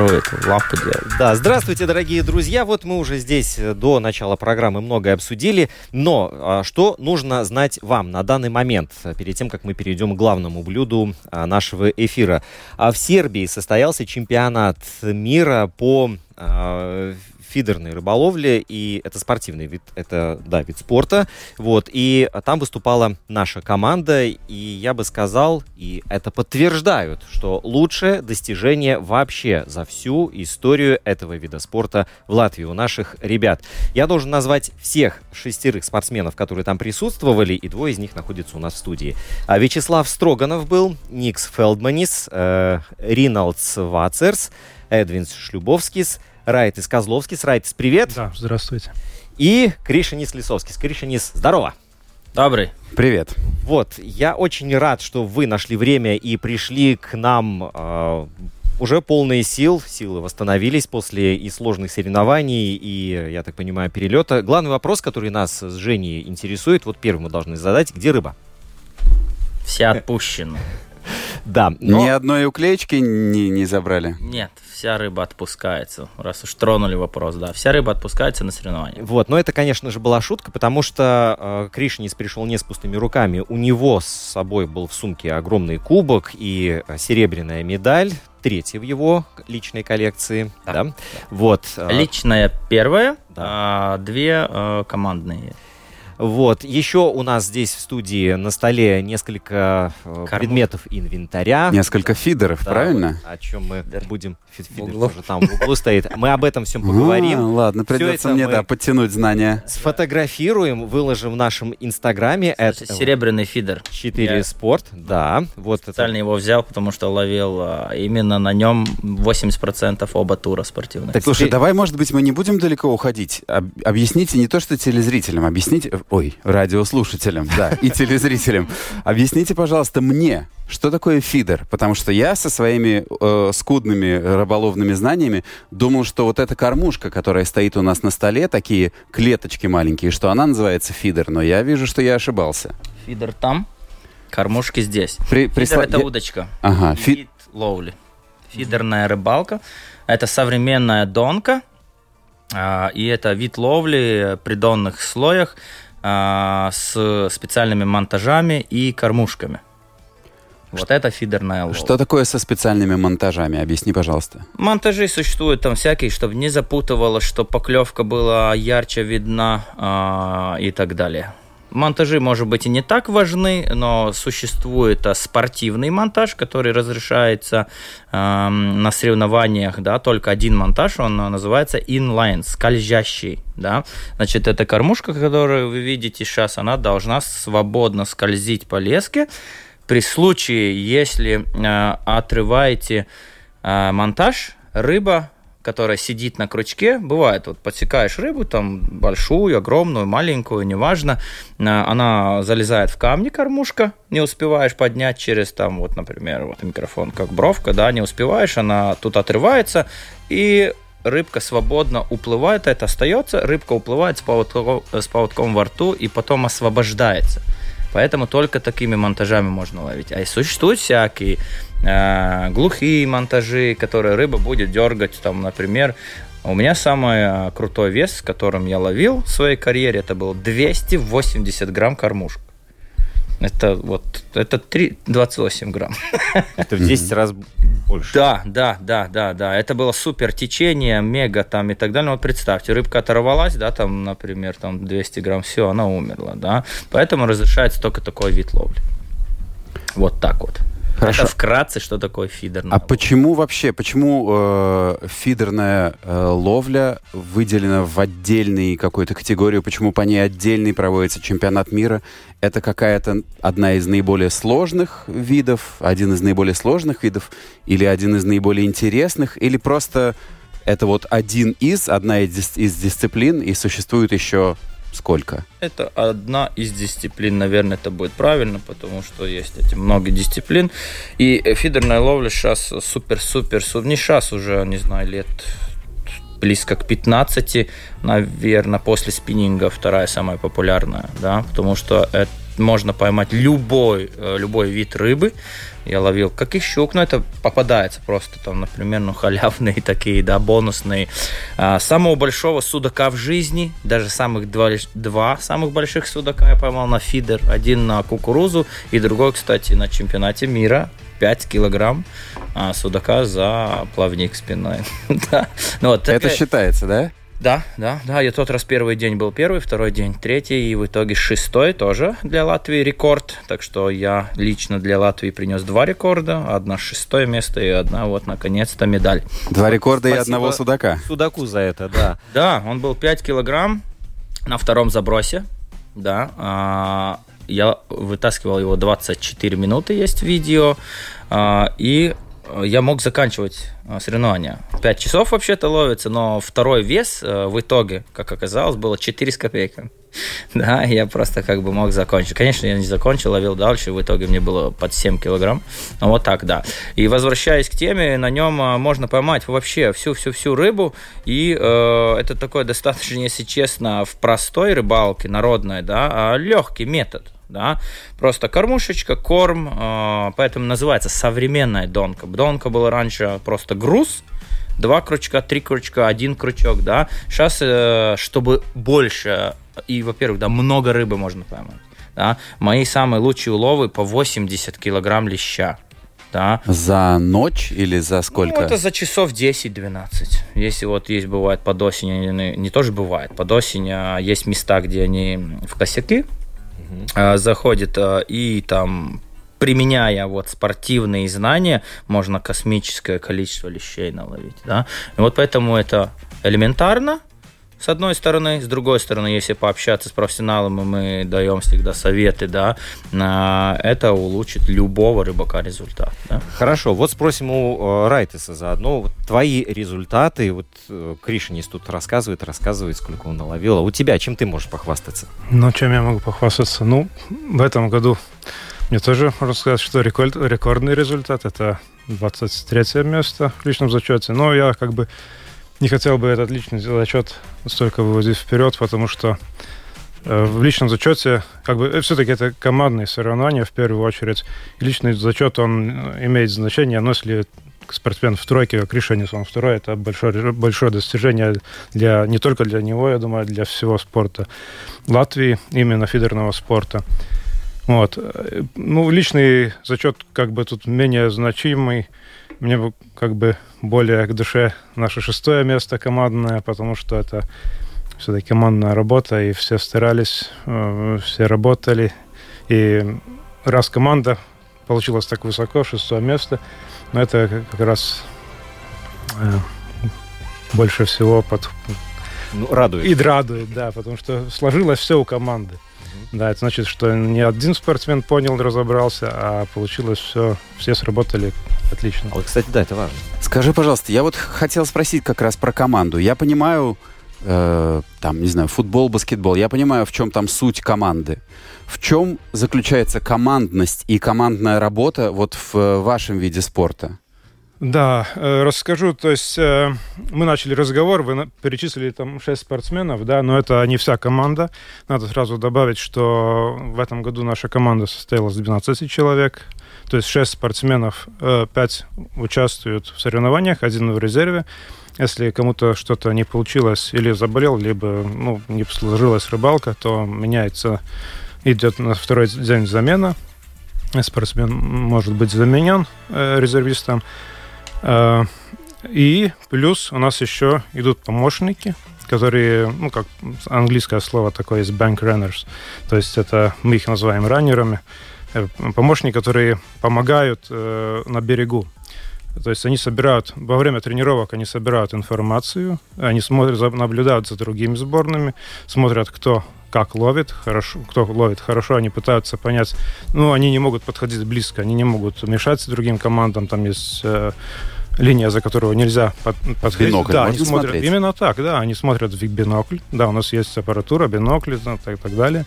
Эту лапу делать. Да, здравствуйте, дорогие друзья. Вот мы уже здесь э, до начала программы многое обсудили. Но а, что нужно знать вам на данный момент, э, перед тем, как мы перейдем к главному блюду а, нашего эфира? А В Сербии состоялся чемпионат мира по фидерной рыболовле, и это спортивный вид, это, да, вид спорта, вот, и там выступала наша команда, и я бы сказал, и это подтверждают, что лучшее достижение вообще за всю историю этого вида спорта в Латвии у наших ребят. Я должен назвать всех шестерых спортсменов, которые там присутствовали, и двое из них находятся у нас в студии. А Вячеслав Строганов был, Никс Фелдманис, э, Риналдс Вацерс, Эдвинс Шлюбовскис, Райтис Козловскис. Райтис, привет! Да, здравствуйте. И Кришинис Лисовскис. Кришинис, здорово! Добрый. Привет. Вот, я очень рад, что вы нашли время и пришли к нам э, уже полные сил. Силы восстановились после и сложных соревнований, и, я так понимаю, перелета. Главный вопрос, который нас с Женей интересует, вот первый мы должны задать. Где рыба? Все отпущены. Да, но... Ни одной уклеечки не, не забрали. Нет, вся рыба отпускается. Раз уж тронули вопрос, да. Вся рыба отпускается на соревнования. Вот, но это, конечно же, была шутка, потому что э, Кришнис пришел не с пустыми руками. У него с собой был в сумке огромный кубок и э, серебряная медаль, третья в его личной коллекции. Да. Да. Вот. э, Личная первая, Да. а две э, командные. Вот. Еще у нас здесь в студии на столе несколько э, Кормушка. предметов инвентаря. Несколько фидеров, Да, правильно? вот о чем мы Фидер. будем... Фи- фидер тоже там в углу стоит. Мы об этом всем поговорим. А, ладно, придется это мне, да, подтянуть знания. Сфотографируем, выложим в нашем инстаграме. Это серебряный фидер. 4 Я спорт, да. Вот это Специально его взял, потому что ловил а, именно на нем 80% оба тура спортивных. Так, слушай, давай, может быть, мы не будем далеко уходить. Об- объясните не то, что телезрителям, объясните... Ой, радиослушателям, да, и телезрителям. Объясните, пожалуйста, мне, что такое фидер? Потому что я со своими э, скудными рыболовными знаниями думал, что вот эта кормушка, которая стоит у нас на столе, такие клеточки маленькие, что она называется фидер. Но я вижу, что я ошибался. Фидер там, кормушки здесь. При- Фидер присла- это я- удочка. Ага, фи- Вид ловли. Фидерная рыбалка. Это современная донка. а, И это вид ловли при донных слоях с специальными монтажами и кормушками. Вот это фидерная ловля. Что такое со специальными монтажами? Объясни, пожалуйста. Монтажи существуют там всякие, чтобы не запутывалось, чтобы поклевка была ярче видна а, и так далее. Монтажи, может быть, и не так важны, но существует а, спортивный монтаж, который разрешается ам, на соревнованиях, да, только один монтаж, он а, называется inline, скользящий, да. Значит, эта кормушка, которую вы видите сейчас, она должна свободно скользить по леске. При случае, если а, отрываете а, монтаж, рыба, которая сидит на крючке, бывает, вот подсекаешь рыбу, там большую, огромную, маленькую, неважно, а, она залезает в камни, кормушка, не успеваешь поднять через там, вот, например, вот микрофон, как бровка, да, не успеваешь, она тут отрывается, и рыбка свободно уплывает, это остается, рыбка уплывает с поводком, с поводком во рту и потом освобождается. Поэтому только такими монтажами можно ловить. А и существуют всякие э, глухие монтажи, которые рыба будет дергать. Там, например, у меня самый э, крутой вес, с которым я ловил в своей карьере, это был 280 грамм кормушка. Это вот, это 3, 28 грамм. Это в 10 раз больше. Да, да, да, да, да. Это было супер течение, мега там и так далее. Вот представьте, рыбка оторвалась, да, там, например, там 200 грамм, все, она умерла, да. Поэтому разрешается только такой вид ловли. Вот так вот. Хорошо. Это вкратце, что такое фидер. А почему вообще, почему э, фидерная э, ловля выделена в отдельную какую-то категорию, почему по ней отдельный проводится чемпионат мира? Это какая-то одна из наиболее сложных видов, один из наиболее сложных видов, или один из наиболее интересных, или просто это вот один из, одна из, дис- из дисциплин, и существует еще сколько? Это одна из дисциплин, наверное, это будет правильно, потому что есть эти много дисциплин. И фидерная ловля сейчас супер-супер, супер, не сейчас уже, не знаю, лет близко к 15, наверное, после спиннинга вторая самая популярная, да, потому что это можно поймать любой, э, любой вид рыбы. Я ловил как и щук, но это попадается просто там, например, ну, халявные такие, да, бонусные. А, самого большого судака в жизни, даже самых два, два самых больших судака я поймал на фидер. Один на кукурузу и другой, кстати, на чемпионате мира 5 килограмм а, судака за плавник спиной. да. ну, вот, Это такая- считается, да? Да, да, да. Я тот раз первый день был первый, второй день третий, и в итоге шестой тоже для Латвии рекорд. Так что я лично для Латвии принес два рекорда. Одна шестое место и одна вот наконец-то медаль. Два рекорда и одного судака. Судаку за это, да. Да, он был 5 килограмм на втором забросе. Да, а, я вытаскивал его 24 минуты, есть видео. а, И я мог заканчивать а, соревнования. 5 часов вообще-то ловится, но второй вес э, в итоге, как оказалось, было 4 с копейками. Да, я просто как бы мог закончить. Конечно, я не закончил, ловил дальше, в итоге мне было под 7 килограмм. Ну, вот так, да. И возвращаясь к теме, на нем а, можно поймать вообще всю-всю-всю рыбу, и э, это такой достаточно, если честно, в простой рыбалке, народной, да, легкий метод. Да, просто кормушечка, корм, э, поэтому называется современная донка. Донка была раньше просто груз, два крючка, три крючка, один крючок, да. Сейчас, э, чтобы больше и, во-первых, да, много рыбы можно поймать. Да. Мои самые лучшие уловы по 80 килограмм леща. Да. За ночь или за сколько? Ну, это за часов 10-12. Если вот есть, бывает, под осень, они- не тоже бывает, под осень а, есть места, где они в косяки а, заходят, а, и там применяя вот спортивные знания, можно космическое количество лещей наловить, да. И вот поэтому это элементарно, с одной стороны, с другой стороны, если пообщаться с профессионалом, и мы даем всегда советы, да, это улучшит любого рыбака результат, да. Хорошо, вот спросим у э, Райтеса заодно. Вот твои результаты, вот э, Кришинис тут рассказывает, рассказывает, сколько он наловил. А у тебя чем ты можешь похвастаться? Ну, чем я могу похвастаться? Ну, в этом году мне тоже можно сказать, что рекорд, рекордный результат. Это 23 место в личном зачете. Но я как бы не хотел бы этот личный зачет столько выводить вперед, потому что э, в личном зачете, как бы, все-таки это командные соревнования в первую очередь. И личный зачет, он э, имеет значение, но если спортсмен в тройке, как Ришанис, он второй, это большое, большое достижение для, не только для него, я думаю, для всего спорта Латвии, именно фидерного спорта. Вот. Э, Ну, личный зачет как бы тут менее значимый. Мне как бы более к душе наше шестое место командное, потому что это все-таки командная работа, и все старались, э, все работали. И раз команда получилась так высоко, шестое место, но это как- как раз э, больше всего под, Ну, радует. и радует, да, потому что сложилось все у команды. Да, это значит, что не один спортсмен понял, разобрался, а получилось все, все сработали отлично. А вот, кстати, да, это важно. Скажи, пожалуйста, я вот хотел спросить как раз про команду. Я понимаю, э, там, не знаю, футбол, баскетбол, я понимаю, в чем там суть команды. В чем заключается командность и командная работа вот в э, вашем виде спорта? Да, э, расскажу. То есть э, мы начали разговор, вы перечислили там шесть спортсменов, да, но это не вся команда. Надо сразу добавить, что в этом году наша команда состояла из 12 человек. То есть шесть спортсменов, э, пять участвуют в соревнованиях, один в резерве. Если кому-то что-то не получилось или заболел, либо ну, не сложилась рыбалка, то меняется идет на второй день замена. Спортсмен может быть заменен резервистом. Э, и плюс у нас еще идут помощники, которые, ну, как английское слово такое есть, bank runners. То есть это мы их называем раннерами. Э, помощники, которые помогают э, на берегу. То есть они собирают, во время тренировок они собирают информацию, они смотрят, наблюдают за другими сборными, смотрят, кто как ловит, хорошо, кто ловит хорошо, они пытаются понять, ну, они не могут подходить близко, они не могут мешать другим командам, там есть э, линия, за которую нельзя под, подходить. Бинокль да, они смотрят, смотреть? именно так, да, они смотрят в бинокль, да, у нас есть аппаратура, бинокли, и так, так далее.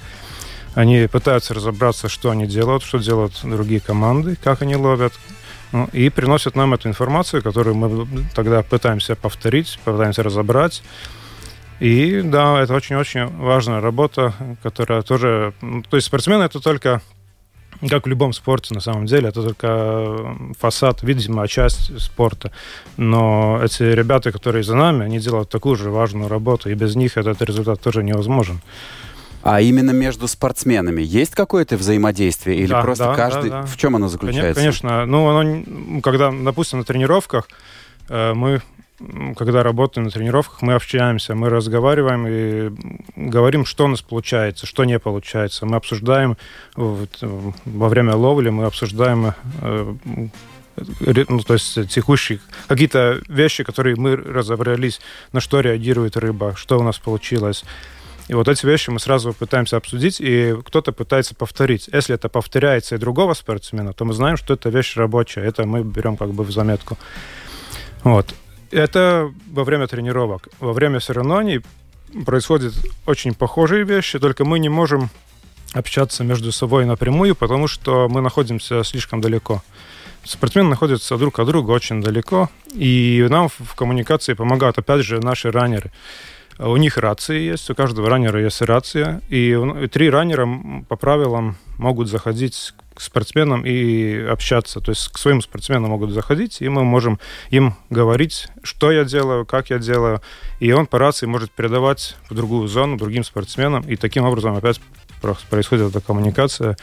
Они пытаются разобраться, что они делают, что делают другие команды, как они ловят, ну, и приносят нам эту информацию, которую мы тогда пытаемся повторить, пытаемся разобрать. И да, это очень-очень важная работа, которая тоже... То есть спортсмены это только как в любом спорте, на самом деле, это только фасад, видимая часть спорта. Но эти ребята, которые за нами, они делают такую же важную работу, и без них этот результат тоже невозможен. А именно между спортсменами есть какое-то взаимодействие? Или Да, просто да, каждый... да, да. В чем оно заключается? Конечно. Ну, оно, когда, допустим, на тренировках э, мы, когда работаем на тренировках, мы общаемся, мы разговариваем и говорим, что у нас получается, что не получается. Мы обсуждаем вот, э, во время ловли, мы обсуждаем э, ну, то есть текущие какие-то вещи, которые мы разобрались, на что реагирует рыба, что у нас получилось. И вот эти вещи мы сразу пытаемся обсудить, и кто-то пытается повторить. Если это повторяется и другого спортсмена, то мы знаем, что это вещь рабочая. Это мы берем как бы в заметку. Вот. Это во время тренировок. Во время соревнований происходят очень похожие вещи, только мы не можем общаться между собой напрямую, потому что мы находимся слишком далеко. Спортсмены находятся друг от друга очень далеко, и нам в коммуникации помогают, опять же, наши раннеры. У них рации есть, у каждого раннера есть рация, и три раннера по правилам могут заходить к спортсменам и общаться. То есть к своим спортсменам могут заходить, и мы можем им говорить, что я делаю, как я делаю, и он по рации может передавать в другую зону другим спортсменам, и таким образом опять про- происходит эта коммуникация,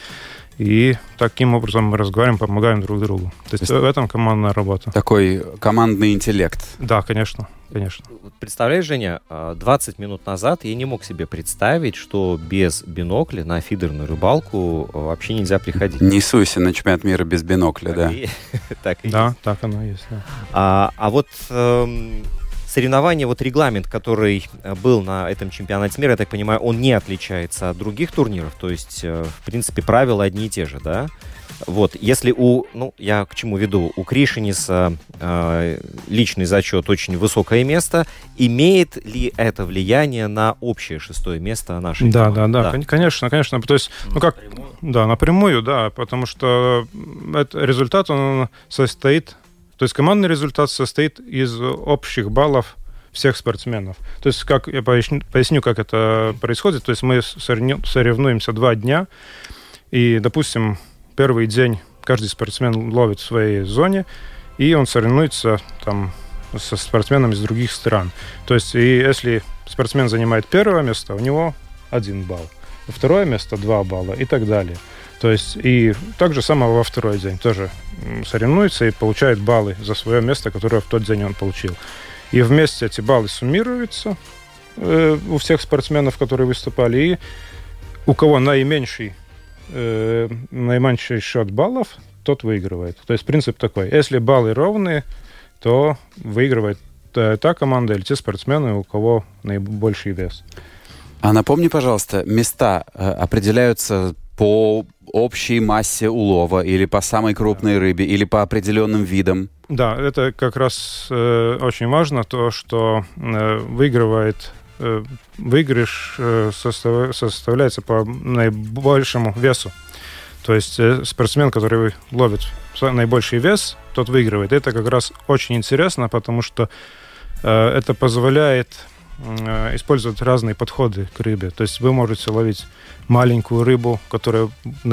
и таким образом мы разговариваем, помогаем друг другу. То есть есть- в этом командная работа. Такой командный интеллект. Да, конечно, конечно. Представляешь, Женя, а, 20 минут назад я не мог себе представить, что без бинокля на фидерную рыбалку а, вообще нельзя приходить. Не суйся на чемпионат мира без бинокля, Так да. и- так и Да, так оно и есть. да. А, а вот эм, соревнование, вот регламент, который э, был на этом чемпионате мира, я так понимаю, он не отличается от других турниров. То есть, э, в принципе, правила одни и те же, да? Вот, если у, ну, я к чему веду, у Кришиниса э, личный зачет очень высокое место, имеет ли это влияние на общее шестое место нашей Да, команды? да, да, кон- конечно, конечно. То есть, ну как, да, напрямую, да, потому что м, это результат, он состоит, то есть командный результат состоит из общих баллов всех спортсменов. То есть, как я поясню, поясню как это происходит. То есть мы соревну- соревнуемся два дня, и, допустим, первый день каждый спортсмен ловит в своей зоне, и он соревнуется там со спортсменами из других стран. То есть, и если спортсмен занимает первое место, у него один балл. Второе место два балла и так далее. То есть и так же самое во второй день тоже соревнуется и получает баллы за свое место, которое в тот день он получил. И вместе эти баллы суммируются э, у всех спортсменов, которые выступали, и у кого наименьший, э, наименьший счет баллов, тот выигрывает. То есть принцип такой. Если баллы ровные, то выигрывает та, та команда или те спортсмены, у кого наибольший вес. А напомни, пожалуйста, места э, определяются по общей массе улова или по самой крупной рыбе или по определенным видам? Да, это как раз э, очень важно, то, что э, выигрывает э, выигрыш э, состав- составляется по наибольшему весу. То есть э, спортсмен, который ловит наибольший вес, тот выигрывает. Это как раз очень интересно, потому что э, это позволяет э, использовать разные подходы к рыбе. То есть вы можете ловить маленькую рыбу, которую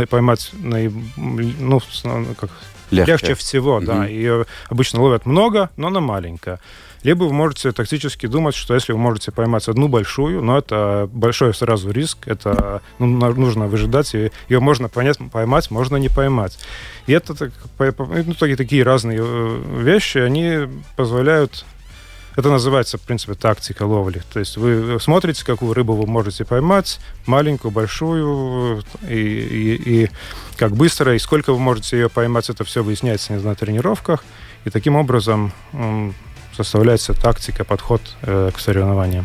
поймать наиб- ну, ну, как Легче. Легче всего, да. Мгм. Ее обычно ловят много, но она маленькая. Либо вы можете тактически думать, что если вы можете поймать одну большую, но это большой сразу риск, это ну, нужно выжидать, и ее можно понять, поймать, можно не поймать. И это так- ну, такие, такие разные э, вещи, они позволяют это называется, в принципе, тактика ловли. То есть вы смотрите, какую рыбу вы можете поймать, маленькую, большую, и, и, и как быстро, и сколько вы можете ее поймать, это все выясняется не на тренировках. И таким образом составляется тактика, подход э, к соревнованиям.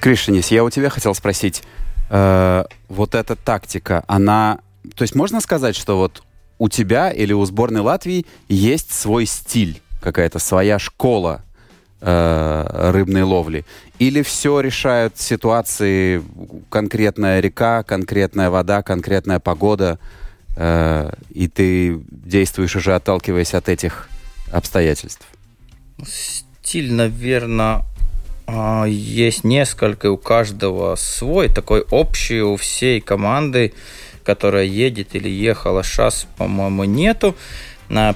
Кришинис, я у тебя хотел спросить, э, вот эта тактика, она... То есть можно сказать, что вот у тебя или у сборной Латвии есть свой стиль, какая-то своя школа э, рыбной ловли? Или все решают ситуации, конкретная река, конкретная вода, конкретная погода, э, и ты действуешь уже отталкиваясь от этих обстоятельств? Стиль, наверное, есть несколько, у каждого свой, такой общий у всей команды, которая едет или ехала. Сейчас, по-моему, нету.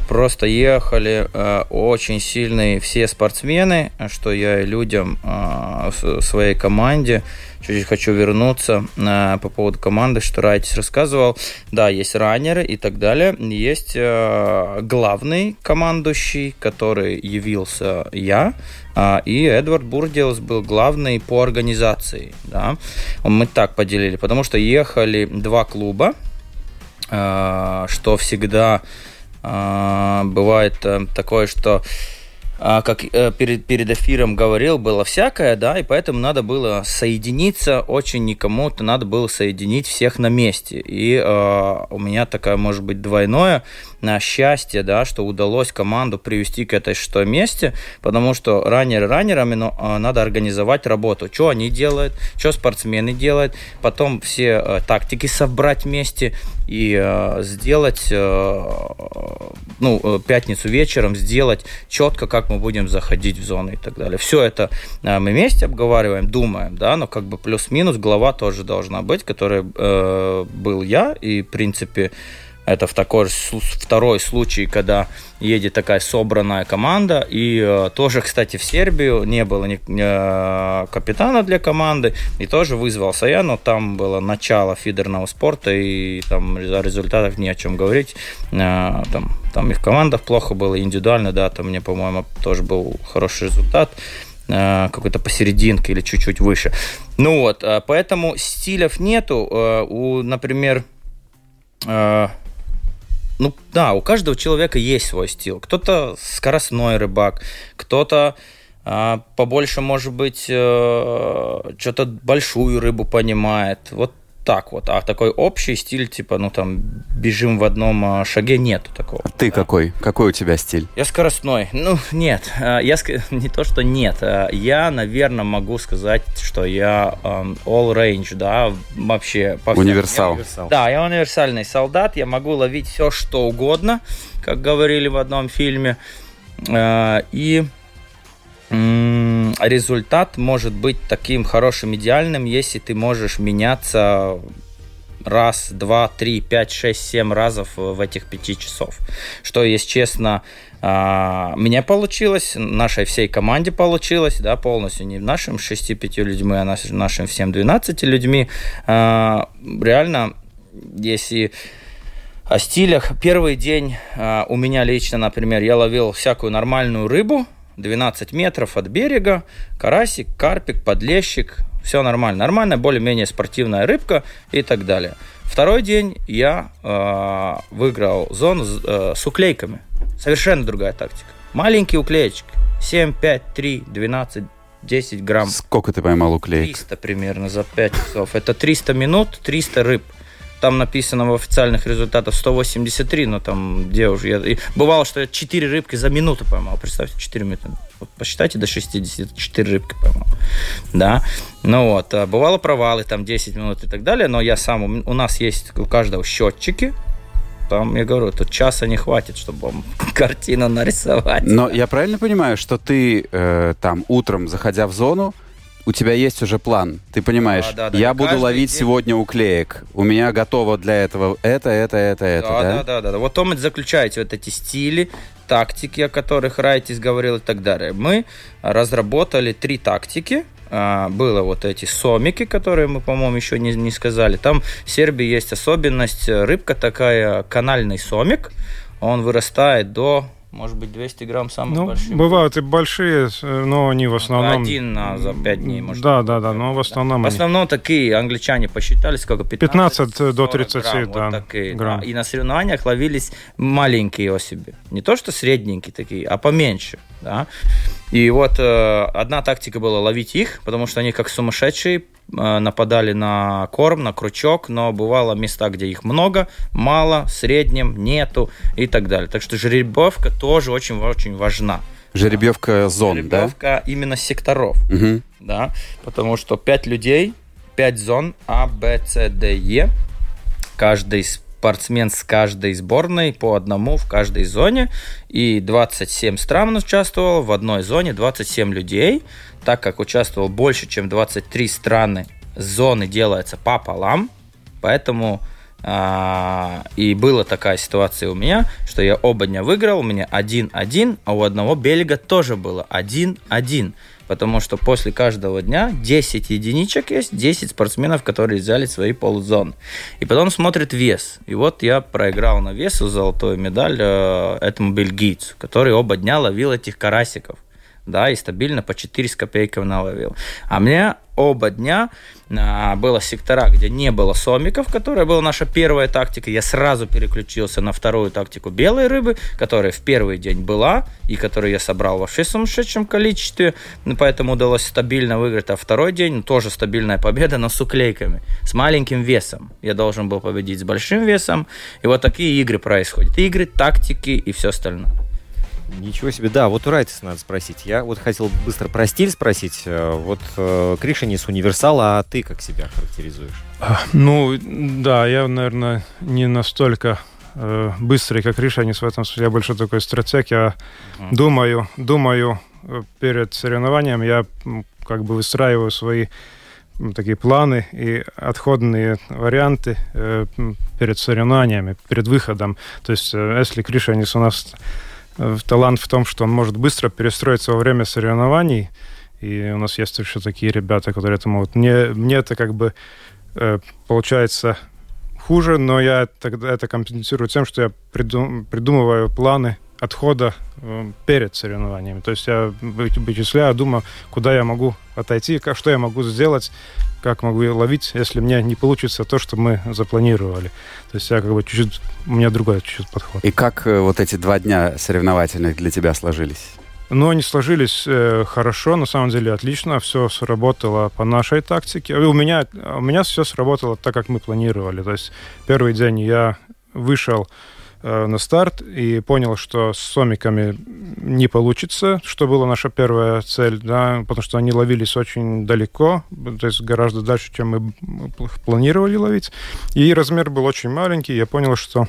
Просто ехали э, очень сильные все спортсмены, что я и людям э, своей команде чуть-чуть хочу вернуться э, по поводу команды, что Райтис рассказывал. Да, есть раннеры и так далее. Есть э, главный командующий, который явился я, и Эдвард Бурделс был главный по организации. Да. Мы так поделили, потому что ехали два клуба, э, что всегда а, бывает э, такое, что а, как э, перед, перед эфиром говорил, было всякое, да, и поэтому надо было соединиться очень никому-то, надо было соединить всех на месте. И э, у меня такая, может быть, двойное счастье, да, что удалось команду привести к этой шестой месте, потому что раннеры раннерами, но э, надо организовать работу. Что они делают, что спортсмены делают, потом все э, тактики собрать вместе и э, сделать, ну, пятницу вечером сделать четко, как мы будем заходить в зону и так далее. Все это мы вместе обговариваем, думаем, да, но как бы плюс-минус глава тоже должна быть, которая э, был я, и, в принципе, это в су- второй случай, когда едет такая собранная команда. И э, тоже, кстати, в Сербию не было ни, э, капитана для команды. И тоже вызвался я, но там было начало фидерного спорта, и там о результатах не о чем говорить. Э, там, там и в командах плохо было, индивидуально, да, там мне, по-моему, тоже был хороший результат э, какой-то посерединке или чуть-чуть выше. Ну вот, э, поэтому стилев нету. Э, У, например, ну да, у каждого человека есть свой стиль. Кто-то скоростной рыбак, кто-то а, побольше, может быть, э, что-то большую рыбу понимает. Вот так вот. А такой общий стиль, типа, ну там, бежим в одном а, шаге, нету такого. Ты какой? Какой у тебя стиль? Я скоростной. Ну, нет. а, Я ск- не то, что нет. а, Я, наверное, могу сказать, что я all range, да, вообще. по всем. Универсал. Да, я универсальный солдат, я могу ловить все, что угодно, как говорили в одном фильме. И м, результат может быть таким хорошим, идеальным, если ты можешь меняться раз, два, три, пять, шесть, семь разов в этих пяти часов. Что, если честно, а, мне получилось, нашей всей команде получилось, да, полностью не нашим 6-5 людьми, а наш- нашим всем 12 людьми. А, Реально, если о стилях, первый день а, у меня лично, например, я ловил всякую нормальную рыбу, 12 метров от берега, карасик, карпик, подлещик, все нормально. Нормальная, более-менее спортивная рыбка и так далее. Второй день я э, выиграл зону с, э, с уклейками. Совершенно другая тактика. Маленький уклеечек. 7, 5, 3, 12, 10 грамм. Сколько ты поймал уклеек? 300 примерно за 5 часов. Это 300 минут, 300 рыб. Там написано в официальных результатах 183, но там где уже... Я... и бывало, что я 4 рыбки за минуту поймал. Представьте, 4 минуты. Вот посчитайте до 60, 4 рыбки поймал. Да. Ну вот. а Бывало провалы, там 10 минут и так далее, но я сам... У нас есть у каждого счетчики. Там, я говорю, тут часа не хватит, чтобы вам картину нарисовать. Но я правильно понимаю, что ты э, там утром, заходя в зону, у тебя есть уже план. Ты понимаешь, Да, да, да. я И буду ловить день- сегодня уклеек. У меня готово для этого это, это, это, это, да, да? да, да. Вот том и заключаете вот эти стили, тактики, о которых Райтис говорил и так далее. Мы разработали три тактики. А, Было вот эти сомики, которые мы, по-моему, еще не, не сказали. Там в Сербии есть особенность, рыбка такая, канальный сомик. Он вырастает до, может быть, 200 грамм самый Ну, большой. бывают и большие, э, но они в основном... Один на, за 5 дней, может. Да, да, да, но в основном В они... основном такие англичане посчитали, сколько? 15 до 40 30, грамм, да, вот такие, грамм. да. И на соревнованиях ловились маленькие особи. Не то, что средненькие такие, а поменьше. Да? И вот э, одна тактика была ловить их, потому что они как сумасшедшие э, нападали на корм, на крючок, но бывало места, где их много, мало, в среднем, нету и так далее. Так что жеребьевка тоже очень-очень важна. Жеребьевка зон, да? Жеребьевка именно секторов Мгм. да, потому что 5 людей, 5 зон А, Б, С, Д, Е. Каждый спортсмен с каждой сборной по одному в каждой зоне. И 27 стран участвовало в одной зоне, 27 людей. Так как участвовал больше, чем 23 страны, зоны делаются пополам. Поэтому а, и была такая ситуация у меня, что я оба дня выиграл, у меня 1-1, а у одного Бельга тоже было 1-1. Потому что после каждого дня 10 единичек есть, 10 спортсменов, которые взяли свои ползоны. И потом смотрит вес. И вот я проиграл на весу золотую медаль э, этому бельгийцу, который оба дня ловил этих карасиков да, и стабильно по 4 с копейками наловил. А мне оба дня а, было сектора, где не было сомиков, которая была наша первая тактика. Я сразу переключился на вторую тактику белой рыбы, которая в первый день была, и которую я собрал вообще в сумасшедшем количестве, ну, поэтому удалось стабильно выиграть. А второй день ну, тоже стабильная победа, но с уклейками, с маленьким весом. Я должен был победить с большим весом. И вот такие игры происходят. Игры, тактики и все остальное. Ничего себе, да, вот у Райтиса надо спросить. Я вот хотел быстро про стиль спросить. Э, Вот э, Кришинис универсал, а ты как себя характеризуешь? Ну, да, я, наверное, не настолько э, быстрый, как Ришанис в этом смысле. Я больше такой стратег. Я Мгм. думаю, думаю э, перед соревнованием, я как бы выстраиваю свои такие планы и отходные варианты э, перед соревнованиями, перед выходом. То есть, э, если Кришанис у нас талант в том, что он может быстро перестроиться во время соревнований, и у нас есть еще такие ребята, которые это могут. Мне, мне это как бы э, получается хуже, но я тогда это компенсирую тем, что я придум- придумываю планы отхода э, перед соревнованиями. То есть я вы- вычисляю, думаю, куда я могу отойти, как, что я могу сделать, как могу ловить, если мне не получится то, что мы запланировали. То есть я как бы чуть-чуть, у меня другой чуть-чуть подход. И как э, вот эти два дня соревновательных для тебя сложились? Но они сложились э, хорошо, на самом деле отлично, все сработало по нашей тактике. У меня, у меня все сработало так, как мы планировали. То есть первый день я вышел на старт и понял, что с сомиками не получится, что была наша первая цель, да, потому что они ловились очень далеко, то есть гораздо дальше, чем мы планировали ловить. И размер был очень маленький, я понял, что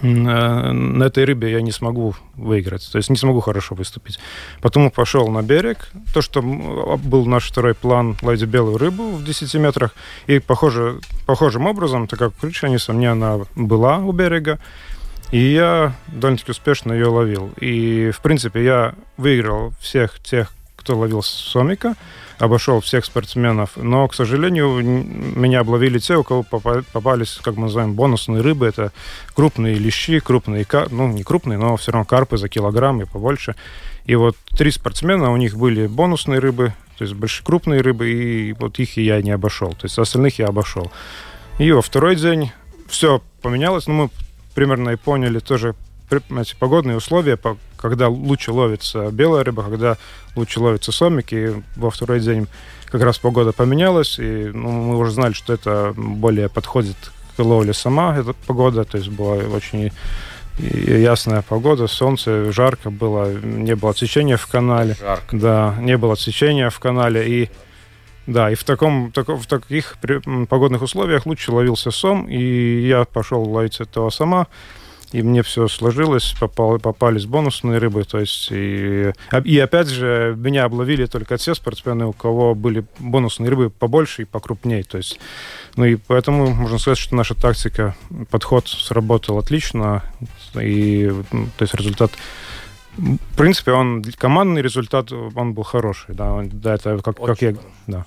э, на этой рыбе я не смогу выиграть, то есть не смогу хорошо выступить. Потом пошел на берег, то, что м, был наш второй план ловить белую рыбу в 10 метрах, и похоже, похожим образом, так как крыша, несомненно, она была у берега, и я довольно-таки успешно ее ловил. И, в принципе, я выиграл всех тех, кто ловил сомика, обошел всех спортсменов, но, к сожалению, меня обловили те, у кого попа- попались, как мы называем, бонусные рыбы. Это крупные лещи, крупные, ну, не крупные, но все равно карпы за килограмм и побольше. И вот три спортсмена, у них были бонусные рыбы, то есть большие крупные рыбы, и вот их и я не обошел. То есть остальных я обошел. И во второй день все поменялось, но мы примерно и поняли тоже эти погодные условия, когда лучше ловится белая рыба, когда лучше ловится сомик, и во второй день как раз погода поменялась, и ну, мы уже знали, что это более подходит к ловле сама, эта погода, то есть была очень ясная погода, солнце, жарко было, не было течения в канале. Жарко. Да, не было течения в канале. И да, и в, таком, тако- в таких погодных условиях лучше ловился сом, и я пошел ловить этого сама. и мне все сложилось, попал, попались бонусные рыбы, то есть и, и опять же меня обловили только те спортсмены, у кого были бонусные рыбы побольше и покрупнее, то есть ну и поэтому можно сказать, что наша тактика, подход сработал отлично, и то есть результат в принципе, он командный результат, он был хороший, да, да это как, как я, да.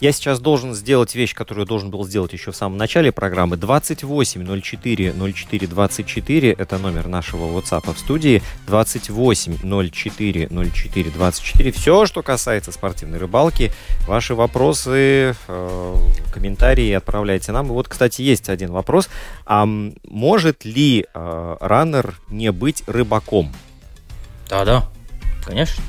Я сейчас должен сделать вещь, которую должен был сделать еще в самом начале программы. 28 04 04 24 это номер нашего WhatsApp в студии. 28 04 04 24. Все, что касается спортивной рыбалки, ваши вопросы, э, комментарии отправляйте нам. И вот, кстати, есть один вопрос. А может ли э, раннер не быть рыбаком? Да-да, конечно.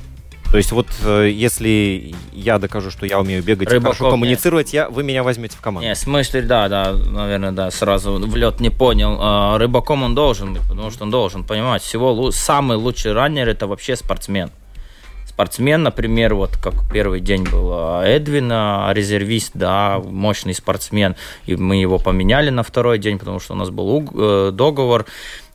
То есть вот э, если я докажу, что я умею бегать Рыбаков, и хорошо коммуницировать, я, вы меня возьмете в команду. Нет, в смысле, да, да, наверное, да, сразу в лед не понял. А, рыбаком он должен быть, потому что он должен понимать, всего самый лучший раннер это вообще спортсмен. Спортсмен, например, вот как первый день был а, Эдвин, а, резервист, да, мощный спортсмен, и мы его поменяли на второй день, потому что у нас был э, договор,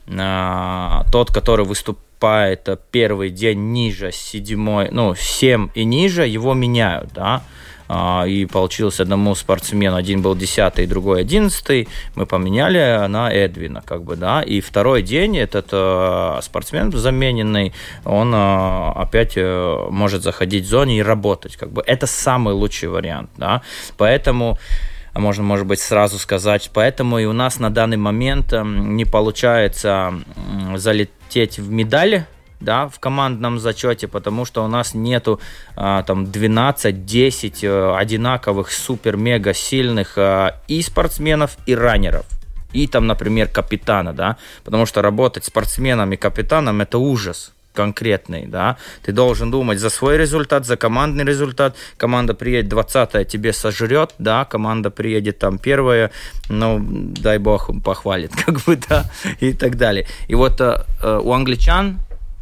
тот, который выступ, поступает первый день ниже седьмой, ну, 7 и ниже, его меняют, да, а, и получилось одному спортсмену, один был 10 другой 11 мы поменяли на Эдвина, как бы, да, и второй день этот э, спортсмен замененный, он э, опять э, может заходить в зоне и работать, как бы, это самый лучший вариант, да, поэтому можно, может быть, сразу сказать. Поэтому и у нас на данный момент не получается залететь в медали, да, в командном зачете, потому что у нас нету а, там 12-10 э, одинаковых супер-мега сильных а, и спортсменов, и раннеров. И там, например, капитана, да, потому что работать спортсменом и капитаном это ужас конкретный, да, ты должен думать за свой результат, за командный результат, команда приедет 20 тебе сожрет, да, команда приедет там первая, ну, дай бог похвалит, как бы, да, и так далее. И вот э, э, у англичан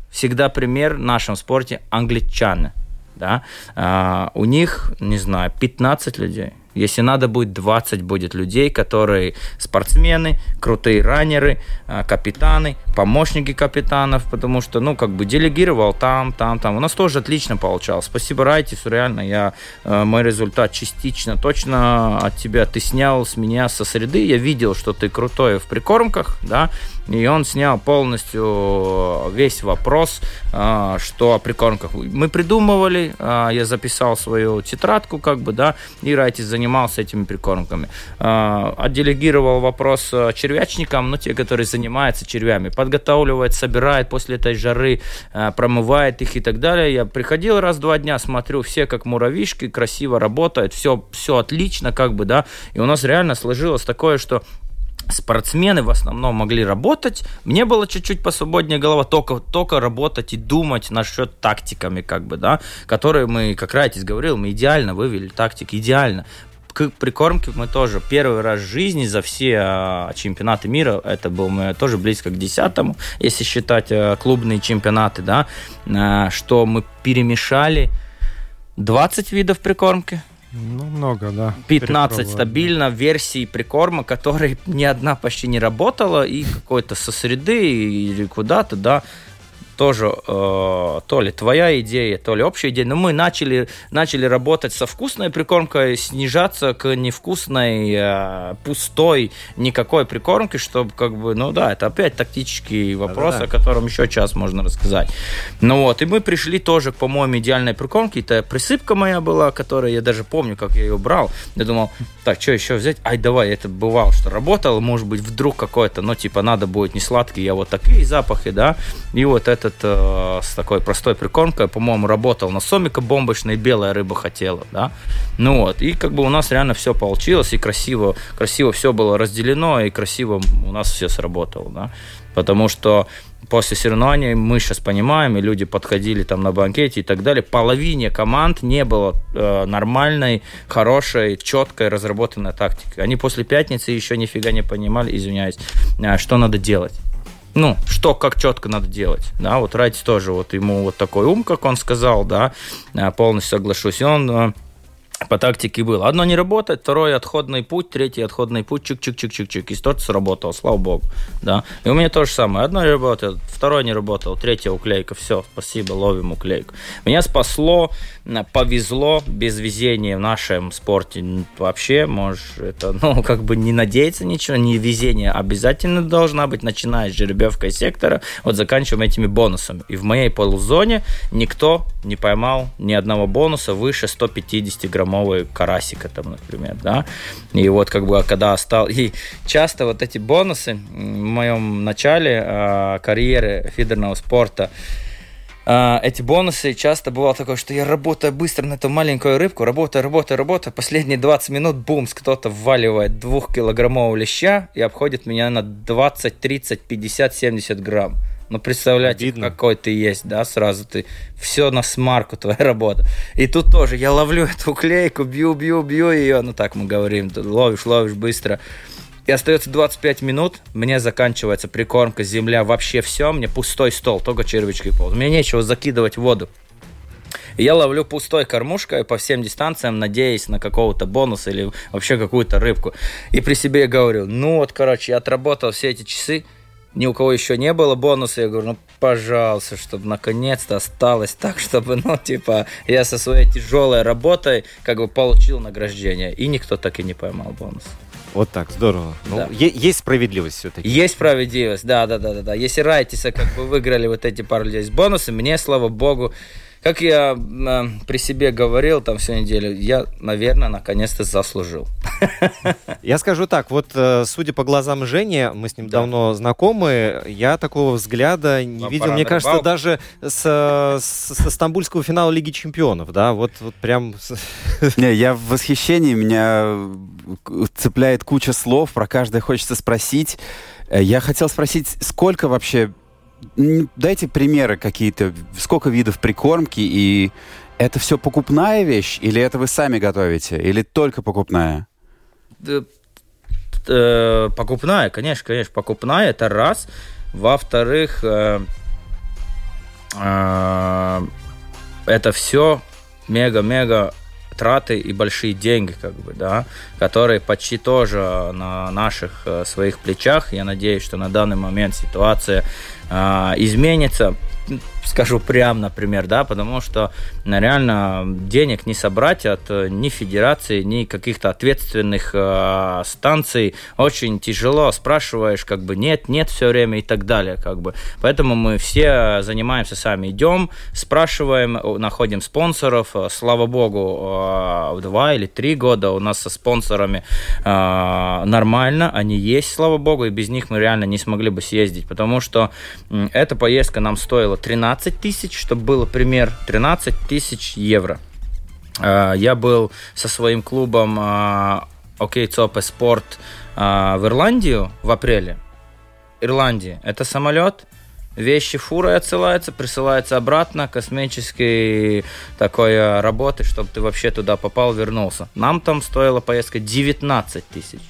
всегда пример в нашем спорте англичаны, да, э, у них, не знаю, 15 людей, если надо будет, 20 будет людей, которые спортсмены, крутые раннеры, а, капитаны, помощники капитанов, потому что, ну, как бы делегировал там, там, там. У нас тоже отлично получалось. Спасибо, Райтису, реально, я, э, мой результат частично точно от тебя. Ты снял с меня со среды, я видел, что ты крутой в прикормках, да, и он снял полностью весь вопрос, а, что о прикормках. Мы придумывали, а, я записал свою тетрадку, как бы, да, и Райтис занимался этими прикормками. А, отделегировал вопрос червячникам, ну, те, которые занимаются червями, подготавливает, собирает после этой жары, промывает их и так далее. Я приходил раз-два дня, смотрю, все как муравьишки, красиво работают, все, все отлично, как бы, да, и у нас реально сложилось такое, что спортсмены в основном могли работать. Мне было чуть-чуть посвободнее голова, только, только работать и думать насчет тактиками, как бы, да, которые мы, как Райтис говорил, мы идеально вывели тактик, идеально. К прикормке мы тоже первый раз в жизни за все а, чемпионаты мира, это был мы тоже близко к десятому, если считать а, клубные чемпионаты, да, а, что мы перемешали 20 видов прикормки, ну, много, да. 15 стабильно версий прикорма, которые ни одна почти не работала, и какой-то со среды или куда-то, да, тоже э, то ли твоя идея, то ли общая идея. Но мы начали, начали работать со вкусной прикормкой, снижаться к невкусной, э, пустой, никакой прикормке, чтобы как бы, ну да, это опять тактический вопрос, Да-да-да. о котором еще час можно рассказать. Ну вот, и мы пришли тоже по-моему, идеальной прикормке. Это присыпка моя была, которая, я даже помню, как я ее брал. Я думал, так, что еще взять? Ай, давай, это бывало, что работало, может быть, вдруг какое-то, ну, типа, надо будет не сладкий, я вот такие запахи, да, и вот это этот э, с такой простой прикормкой, по-моему, работал на сомика бомбочной, белая рыба хотела, да. Ну вот, и как бы у нас реально все получилось, и красиво, красиво все было разделено, и красиво у нас все сработало, да. Потому что после соревнований мы сейчас понимаем, и люди подходили там на банкете и так далее, половине команд не было э, нормальной, хорошей, четкой, разработанной тактики. Они после пятницы еще нифига не понимали, извиняюсь, э, что надо делать ну, что, как четко надо делать, да, вот Райтис тоже, вот ему вот такой ум, как он сказал, да, э, полностью соглашусь, он э, по тактике было. Одно не работает, второй отходный путь, третий отходный путь, чик-чик-чик-чик-чик. И тот сработал, слава богу. Да. И у меня то же самое. Одно не работает, второй не работал, третья уклейка. Все, спасибо, ловим уклейку. Меня спасло, повезло, без везения в нашем спорте вообще, можешь это, ну, как бы не надеяться ничего, не везение обязательно должна быть, начиная с жеребьевкой сектора, вот заканчиваем этими бонусами. И в моей полузоне никто не поймал ни одного бонуса выше 150 граммовой карасика там, например, да. И вот как бы когда стал... И часто вот эти бонусы в моем начале э, карьеры фидерного спорта эти бонусы часто бывало такое, что я работаю быстро на эту маленькую рыбку, работаю, работаю, работаю, последние 20 минут, бумс, кто-то вваливает двухкилограммового леща и обходит меня на 20, 30, 50, 70 грамм. Ну, представляете, Обидно. какой ты есть, да, сразу ты, все на смарку твоя работа. И тут тоже я ловлю эту клейку, бью, бью, бью ее, ну, так мы говорим, ловишь, ловишь быстро. И остается 25 минут, мне заканчивается прикормка, земля, вообще все, мне пустой стол, только червячки пол. Мне нечего закидывать в воду. Я ловлю пустой кормушкой по всем дистанциям, надеясь на какого-то бонуса или вообще какую-то рыбку. И при себе я говорю, ну вот, короче, я отработал все эти часы, ни у кого еще не было бонуса, я говорю, ну, пожалуйста, чтобы наконец-то осталось так, чтобы, ну, типа, я со своей тяжелой работой как бы получил награждение. И никто так и не поймал бонус. Вот так, здорово. Ну, Да. есть справедливость все-таки. Есть справедливость, да, да, да, да, да. Если Райтиса как бы выиграли вот эти пару людей с бонусами, мне, слава богу, как я э, при себе говорил там всю неделю, я, наверное, наконец-то заслужил. Я скажу так, вот э, судя по глазам Жени, мы с ним Да. давно знакомы, я такого взгляда не Вам видел, мне кажется, рыбалку. даже с, с- со стамбульского финала Лиги Чемпионов, да, вот, вот прям... Не, я в восхищении, меня э, цепляет куча слов, про каждое хочется спросить. Э, Я хотел спросить, сколько вообще... Дайте примеры какие-то, сколько видов прикормки, и это все покупная вещь, или это вы сами готовите, или только покупная? Э, покупная, конечно, конечно, покупная, это раз. Во-вторых, э, э, это все мега-мега траты и большие деньги, как бы, да, которые почти тоже на наших своих плечах. Я надеюсь, что на данный момент ситуация изменится. Скажу прям, например, да, потому что реально денег не собрать от э, ни федерации, ни каких-то ответственных э, станций. Очень тяжело. Спрашиваешь, как бы нет, нет все время и так далее, как бы. Поэтому мы все занимаемся сами, идем, спрашиваем, находим спонсоров. Э, Слава богу, э, два или три года у нас со спонсорами э, нормально, они есть, слава богу, и без них мы реально не смогли бы съездить, потому что эта поездка нам стоила 13 тысяч, чтобы было пример, 13 тысяч евро. Э, Я был со своим клубом э, Окей Цопе Спорт э, в Ирландию в апреле. Ирландии. Это самолет, вещи фурой отсылаются, присылаются обратно, космической такой работы, чтобы ты вообще туда попал, вернулся. Нам там стоила поездка 19 тысяч.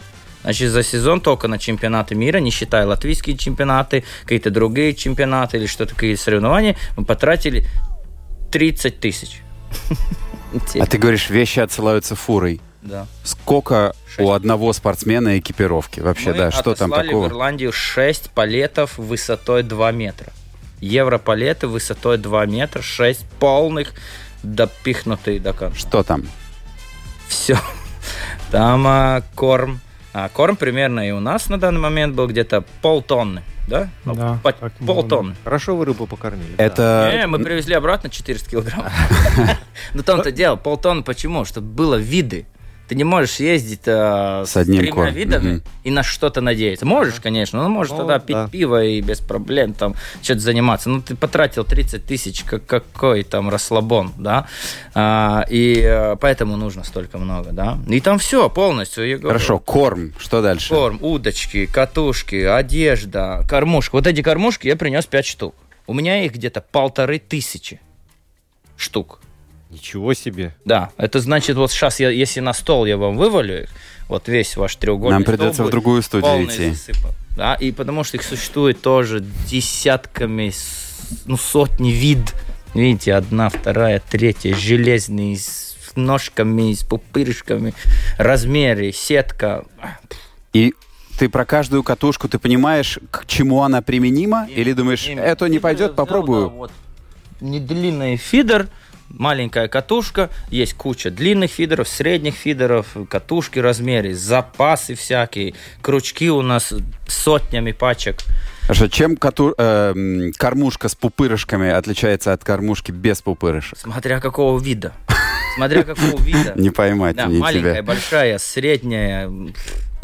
Значит, за сезон только на чемпионаты мира, не считая латвийские чемпионаты, какие-то другие чемпионаты или что-то, какие соревнования, мы потратили 30 тысяч. А ты говоришь, вещи отсылаются фурой. Да. Сколько Шесть. у одного спортсмена экипировки? Вообще, Мы да, что там отослали в такого? Ирландию 6 палетов высотой 2 метра. Европалеты высотой 2 метра, 6 полных, допихнутые до конца. Что там? Все. Там а, корм. А, корм примерно и у нас на данный момент был где-то полтонны. Да? Ну, Да, по- полтонны. Хорошо вы рыбу покормили. да. Это... Не, мы привезли обратно 400 килограмм. Ну там-то дело, полтонны почему? Чтобы было виды. Ты не можешь ездить э, С одним тремя кормом, видами мгм. и на что-то надеяться. Можешь, конечно, но можешь Ну, тогда пить да. пиво и без проблем там что-то заниматься. Ну, ты потратил 30 тысяч, как, какой там расслабон, да? А, и э, поэтому нужно столько много, да? И там все полностью. я говорю. Хорошо, корм. Что дальше? Корм, удочки, катушки, одежда, кормушка. Вот эти кормушки я принес 5 штук. У меня их где-то полторы тысячи штук. Ничего себе. Да, это значит, вот сейчас, я, если на стол я вам вывалю их, вот весь ваш треугольник. Нам придется в другую студию идти. Да, и потому что их существует тоже десятками, ну, сотни вид. Видите, одна, вторая, третья, железный, с- ножками, с пупырышками, размеры, сетка. И ты про каждую катушку, ты понимаешь, к чему она применима? Или думаешь, Именно. это не пойдет, попробую? да, вот. Недлинный фидер, маленькая катушка, есть куча длинных фидеров, средних фидеров, катушки размеры, запасы всякие, крючки у нас сотнями пачек. Хорошо, чем кату- э, кормушка с пупырышками отличается от кормушки без пупырышек? Смотря какого вида. Смотря какого вида. Не поймать Да, маленькая, большая, средняя.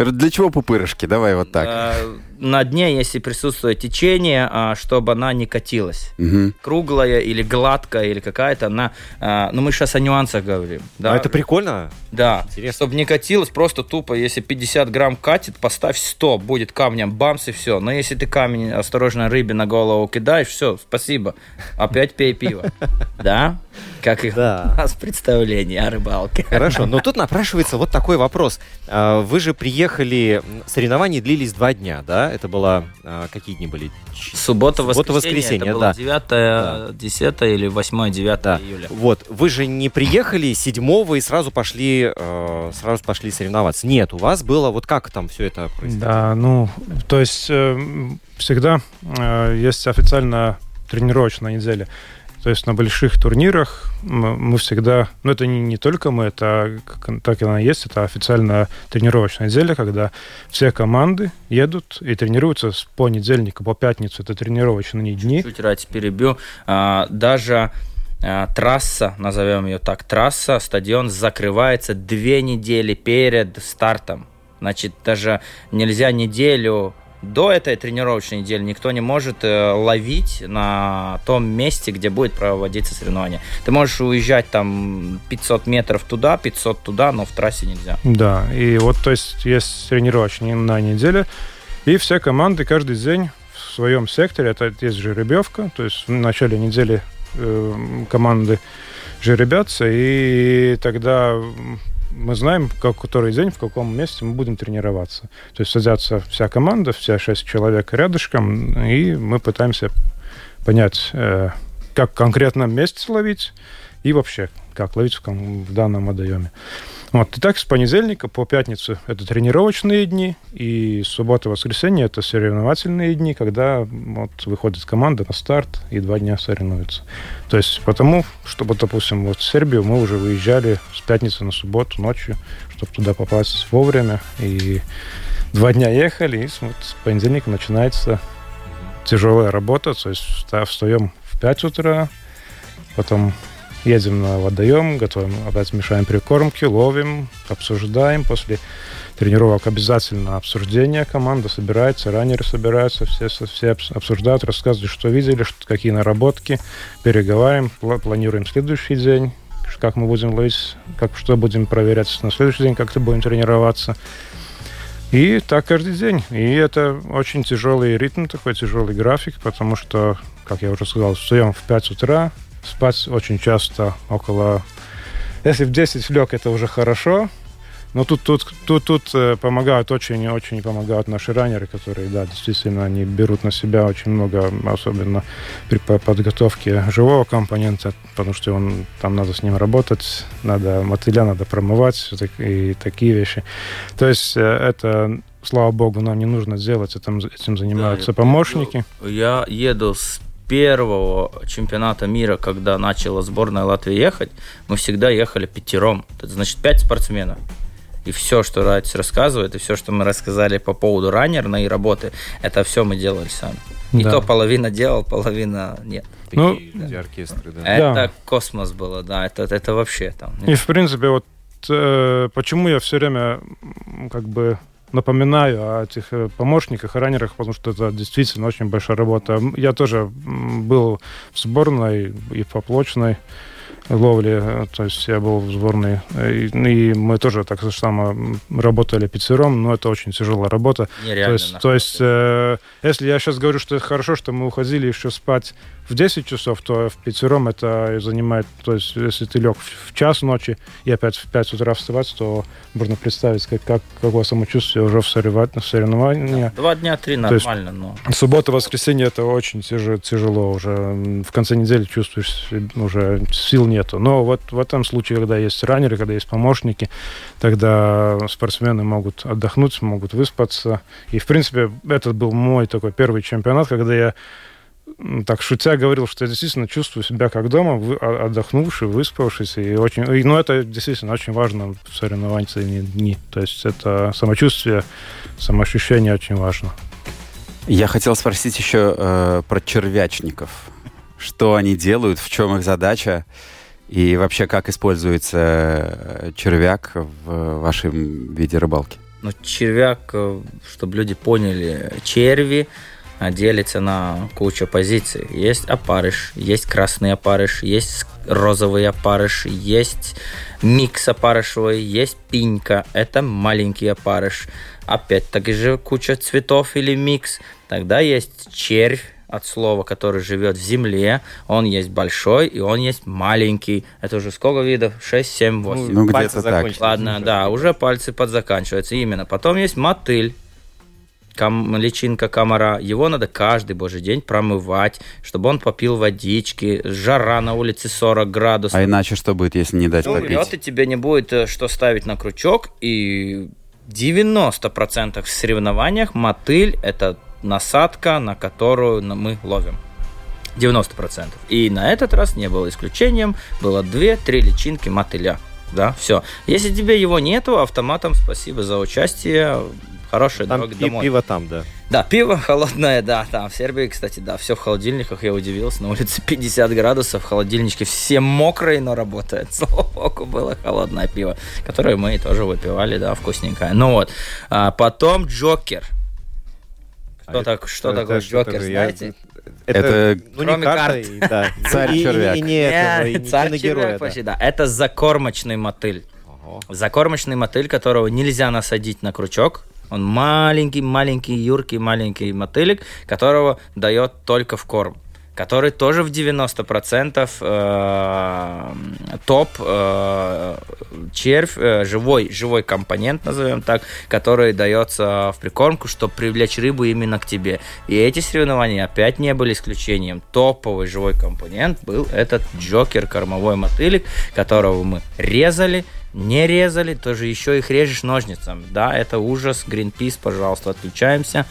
Для чего пупырышки? Давай вот так. Э, На дне, если присутствует течение, а, чтобы она не катилась. Мгм. Круглая или гладкая, или какая-то она... а, Ну, мы сейчас о нюансах говорим. Да, А это прикольно. Да, Интересно. чтобы не катилось, просто тупо, если 50 грамм катит, поставь 100, будет камнем, бамс и все. Но если ты камень осторожно рыбе на голову кидаешь, все, спасибо, опять пей пиво. Да? Как и Да. у нас представление о рыбалке. Хорошо, но тут напрашивается вот такой вопрос. А, Вы же приехали, м, соревнования длились два дня, да? Это было, а, какие дни были? Суббота, Суббота, воскресенье, воскресенье, это да. было 9, 10 или 8, 9 Да. июля. Вот, вы же не приехали седьмого и сразу пошли, э, сразу пошли соревноваться. Нет, у вас было, вот как там все это происходило? Да, ну, то есть э, всегда э, есть официальная тренировочная неделя. То есть на больших турнирах мы всегда, ну это не, не только мы, это так и она есть, это официальная тренировочная неделя, когда все команды едут и тренируются с понедельника по пятницу, это тренировочные дни. Чуть ради перебью. А, Даже а, трасса, назовем ее так, трасса, стадион закрывается две недели перед стартом. Значит, даже нельзя неделю до этой тренировочной недели никто не может э, ловить на том месте, где будет проводиться соревнование. Ты можешь уезжать там 500 метров туда, 500 туда, но в трассе нельзя. Да, и вот, то есть, есть тренировочные на неделе, и все команды каждый день в своем секторе, это есть жеребьевка, то есть в начале недели э, команды жеребятся, и тогда мы знаем, как, который день, в каком месте мы будем тренироваться. То есть садятся вся команда, все шесть человек рядышком, и мы пытаемся понять, э, как конкретно месте ловить, и вообще, как ловить в, в данном водоеме. Вот, и так с понедельника по пятницу это тренировочные дни, и суббота, воскресенье это соревновательные дни, когда вот выходит команда на старт и два дня соревнуются. То есть потому, чтобы, допустим, вот в Сербию мы уже выезжали с пятницы на субботу ночью, чтобы туда попасть вовремя, и два дня ехали, и вот с понедельника начинается тяжелая работа, то есть вста- встаем в 5 утра, потом едем на водоем, готовим, опять мешаем прикормки, ловим, обсуждаем. После тренировок обязательно обсуждение. Команда собирается, раннеры собираются, все, все обс- обсуждают, рассказывают, что видели, что, какие наработки, переговариваем, пла- планируем следующий день, как мы будем ловить, как, что будем проверять на следующий день, как будем тренироваться. И так каждый день. И это очень тяжелый ритм, такой тяжелый график, потому что, как я уже сказал, встаем в 5 утра, спать очень часто около... Если в 10 лег, это уже хорошо, но тут, тут, тут, тут э, помогают, очень-очень помогают наши раннеры, которые, да, действительно, они берут на себя очень много, особенно при по- подготовке живого компонента, потому что он, там надо с ним работать, надо мотыля надо промывать и такие вещи. То есть э, это, слава богу, нам не нужно делать, этим, этим занимаются я помощники. Я еду с первого чемпионата мира, когда начала сборная Латвии ехать, мы всегда ехали пятером. Это значит пять спортсменов. И все, что Радис рассказывает, и все, что мы рассказали по поводу раннерной работы, это все мы делали сами. И Да. то половина делал, половина нет. Ну, Такие эти оркестры, да. Это космос было, да, это, это вообще там. И, в принципе, вот э, почему я все время как бы напоминаю о этих э, помощниках и раннерах, потому что это действительно очень большая работа. Я тоже был в сборной и в поплочной ловле, э, то есть я был в сборной, э, и, и мы тоже так же само м, работали пятером, но это очень тяжелая работа. Нереально. То есть, то есть э, если я сейчас говорю, что это хорошо, что мы уходили еще спать в 10 часов, то в пятером это занимает, то есть если ты лег в, час ночи и опять в 5 утра вставать, то можно представить, как, как, какое самочувствие уже в соревновании. в соревновании. Два дня, три То есть- нормально, но... Суббота, воскресенье это очень тяжело, тяжело уже. В конце недели чувствуешь, себя уже сил нет нету. Но вот в этом случае, когда есть раннеры, когда есть помощники, тогда спортсмены могут отдохнуть, могут выспаться. И, в принципе, этот был мой такой первый чемпионат, когда я так шутя говорил, что я действительно чувствую себя как дома, вы, а, отдохнувший, выспавшийся. И очень, и, ну, это действительно очень важно в соревновательные дни. То есть это самочувствие, самоощущение очень важно. Я хотел спросить еще э, про червячников. Что они делают, в чем их задача? И вообще, как используется э, червяк в вашем виде рыбалки? Ну, червяк, э, чтобы люди поняли, черви делится на кучу позиций. Есть опарыш, есть красный опарыш, есть розовый опарыш, есть микс опарышевый, есть пинька, это маленький опарыш. Опять-таки же куча цветов или микс. Тогда есть червь, от слова, который живет в земле. Он есть большой и он есть маленький. Это уже сколько видов? 6, 7, 8. Ну, где-то так. Ладно, да, уже пальцы подзаканчиваются. Именно. Потом есть мотыль ком, личинка комара, его надо каждый божий день промывать, чтобы он попил водички, жара на улице 40 градусов. А иначе что будет, если не дать ну, попить? Вот и тебе не будет э, что ставить на крючок, и 90% в соревнованиях мотыль – это насадка, на которую мы ловим. 90%. И на этот раз не было исключением. Было 2-3 личинки мотыля. Да, все. Если тебе его нету, автоматом спасибо за участие. Хорошая там дорога пи- домой. пиво там, да. Да, пиво холодное, да, там в Сербии, кстати, да, все в холодильниках, я удивился, на улице 50 градусов, холодильнички все мокрые, но работают. Слава богу, было холодное пиво, которое мы тоже выпивали, да, вкусненькое. Ну вот, а потом Джокер. Что, А так, что это такое что Джокер, такое? Я- Это ну, не кроме карта, карт. и- да. Царь И- и- червяк. И, не этого, и Нет, не царь червяк да. почти, да. Это закормочный мотыль. Ого. Закормочный мотыль, которого нельзя насадить на крючок. Он маленький, маленький, юркий, маленький мотылик, которого дает только в корм. Который тоже в 90% э, топ э, червь, э, живой, живой компонент, назовем так, который дается в прикормку, чтобы привлечь рыбу именно к тебе. И эти соревнования опять не были исключением. Топовый живой компонент был этот джокер, кормовой мотылик, которого мы резали, не резали, тоже еще их режешь ножницами. Да, это ужас. Greenpeace, пожалуйста, отключаемся.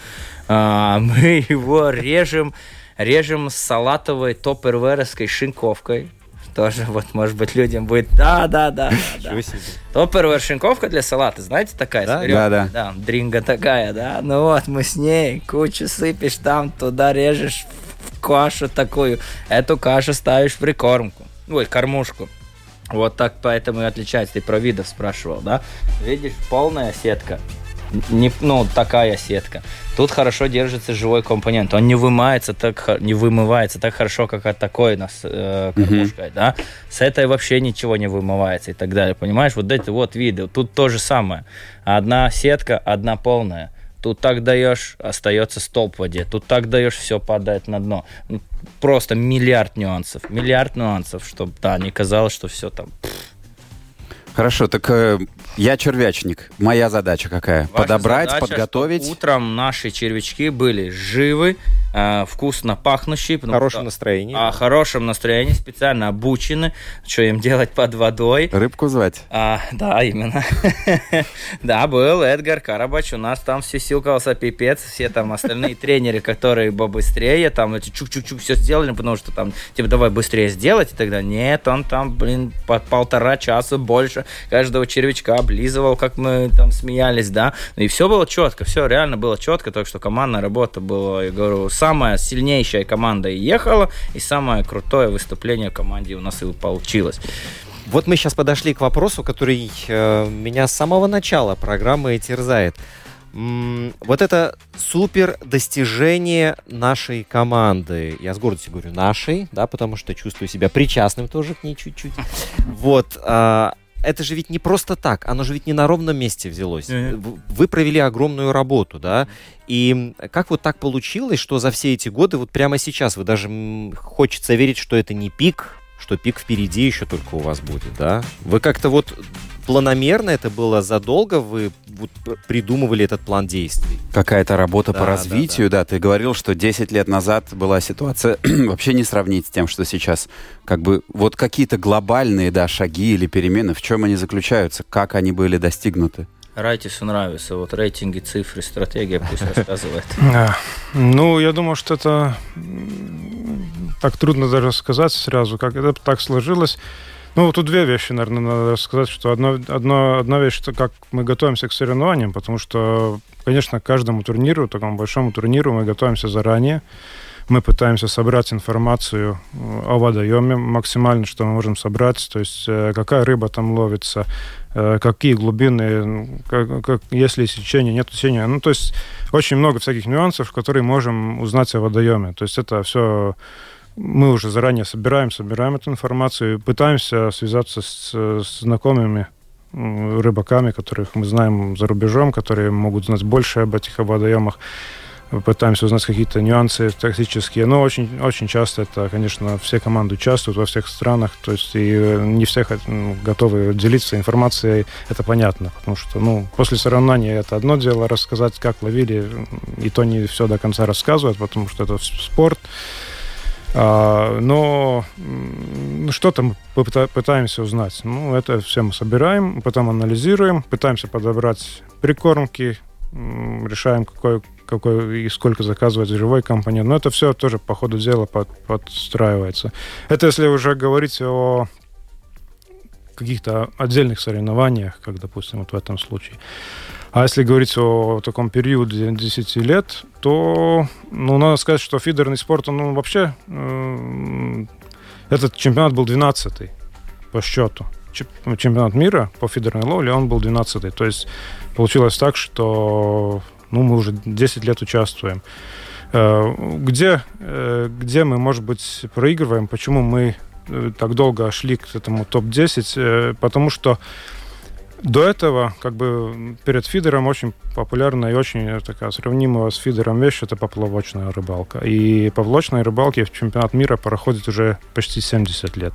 А, мы его режем, режем с салатовой топерверовской шинковкой. Тоже, вот, может быть, людям будет... Да, да, да, да, да. Топервер шинковка для салата, знаете, такая? Да? Да, да. Да, дринга такая, да. Ну вот, мы с ней кучу сыпешь там, туда режешь в кашу такую. Эту кашу ставишь в прикормку. Ой, кормушку. Вот так поэтому и отличается. Ты про видов спрашивал, да? Видишь, полная сетка. Не, ну, такая сетка. Тут хорошо держится живой компонент. Он не вымывается так, не вымывается так хорошо, как от такой нас э, кормушкой, да? С этой вообще ничего не вымывается и так далее. Понимаешь? Вот эти вот виды. Тут то же самое. Одна сетка, одна полная. Тут так даешь, остается столб в воде. Тут так даешь, все падает на дно. Просто миллиард нюансов. Миллиард нюансов, чтобы, да, не казалось, что все там Хорошо, так э, я червячник. Моя задача какая? Ваша Подобрать, задача, подготовить. чтобы Утром наши червячки были живы, э, вкусно пахнущие. потому Хорошем что- настроении. О хорошем настроении, специально обучены, что им делать под водой. Рыбку звать. А, да, именно. да, был Эдгар Карабач, у нас там все силкался пипец, все там остальные тренеры, которые побыстрее, там эти чук-чук-чук все сделали, потому что там, типа, давай быстрее сделать, и тогда нет, он там, блин, по полтора часа больше каждого червячка облизывал, как мы там смеялись, да, и все было четко, все реально было четко, так что командная работа была, я говорю, самая сильнейшая команда и ехала, и самое крутое выступление команде у нас и получилось. Вот мы сейчас подошли к вопросу, который э, меня с самого начала программы терзает. М, Вот это супер достижение нашей команды. Я с гордостью говорю нашей, да, потому что чувствую себя причастным тоже к ней чуть-чуть. Вот. а, это же ведь не просто так, оно же ведь не на ровном месте взялось. В- Вы провели огромную работу, да, и как вот так получилось, что за все эти годы, вот прямо сейчас, вы даже хочется верить, что это не пик, что пик впереди еще только у вас будет, да? Вы как-то вот планомерно это было задолго, вы вот придумывали этот план действий? Какая-то работа Да, по да, развитию, да, Ты говорил, что 10 лет назад была ситуация вообще не сравнить с тем, что сейчас. Как бы вот какие-то глобальные, да, шаги или перемены, в чем они заключаются, как они были достигнуты? Райтису нравится. Вот рейтинги, цифры, стратегия пусть рассказывает. Ну, я думаю, что это так трудно даже сказать сразу, как это так сложилось. Ну, тут две вещи, наверное, надо сказать, что одно, одно, одна вещь, что как мы готовимся к соревнованиям, потому что, конечно, к каждому турниру, такому большому турниру мы готовимся заранее. Мы пытаемся собрать информацию э, о водоеме максимально, что мы можем собрать, то есть э, какая рыба там ловится, какие глубины, как, как, есть ли сечение, нет сечения. Ну, то есть очень много всяких нюансов, которые можем узнать о водоеме. То есть это все мы уже заранее собираем, собираем эту информацию, пытаемся связаться с, с знакомыми рыбаками, которых мы знаем за рубежом, которые могут знать больше об этих водоемах. Пытаемся узнать какие-то нюансы тактические. Но очень, очень часто это, конечно, все команды участвуют во всех странах. То есть и э, не все готовы делиться информацией. Это понятно. Потому что ну, после соревнований это одно дело рассказать, как ловили. И то не все до конца рассказывают, потому что это спорт. А, но ну, что-то мы пытаемся узнать. Ну, это все мы собираем, потом анализируем, пытаемся подобрать прикормки, решаем, какой, какой и сколько заказывать живой компонент. Но это все тоже по ходу дела под, подстраивается. Это если уже говорить о каких-то отдельных соревнованиях, как, допустим, вот в этом случае. А если говорить о таком периоде 10 лет, то, ну, надо сказать, что фидерный спорт, он ну, вообще... э, этот чемпионат был 12 по счету. Чемп- Чемпионат мира по фидерной ловле, он был 12 То есть получилось так, что ну, мы уже 10 лет участвуем. Э, Где, э, где мы, может быть, проигрываем? Почему мы э, так долго шли к этому топ-10? Э, Потому что до этого, как бы, перед фидером очень популярна и очень такая сравнимая с фидером вещь – это поплавочная рыбалка. И поплавочной рыбалке в чемпионат мира проходит уже почти 70 лет.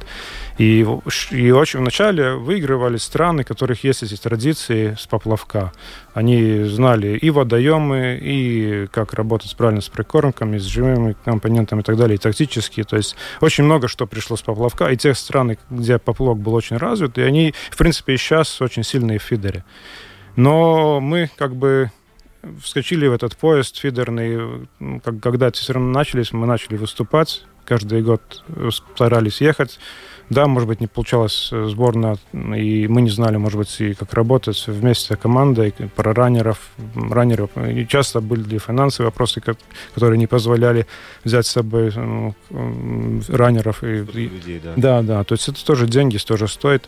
И, и очень вначале выигрывали страны, у которых есть эти традиции с поплавка. Они знали и водоемы, и как работать правильно с прикормками, с живыми компонентами и так далее, и тактически. То есть очень много что пришло с поплавка. И те страны, где поплавок был очень развит, и они, в принципе, и сейчас очень сильные в фидере. Но мы как бы вскочили в этот поезд фидерный, ну, когда эти соревнования начались, мы начали выступать, каждый год старались ехать. Да, может быть, не получалась э, сборная, и мы не знали, может быть, и как работать вместе командой, про раннеров, раннеров. И часто были финансовые вопросы, ко- которые не позволяли взять с собой ну, м, раннеров. И, и- людей, да. да, да, то есть это тоже деньги, тоже стоит.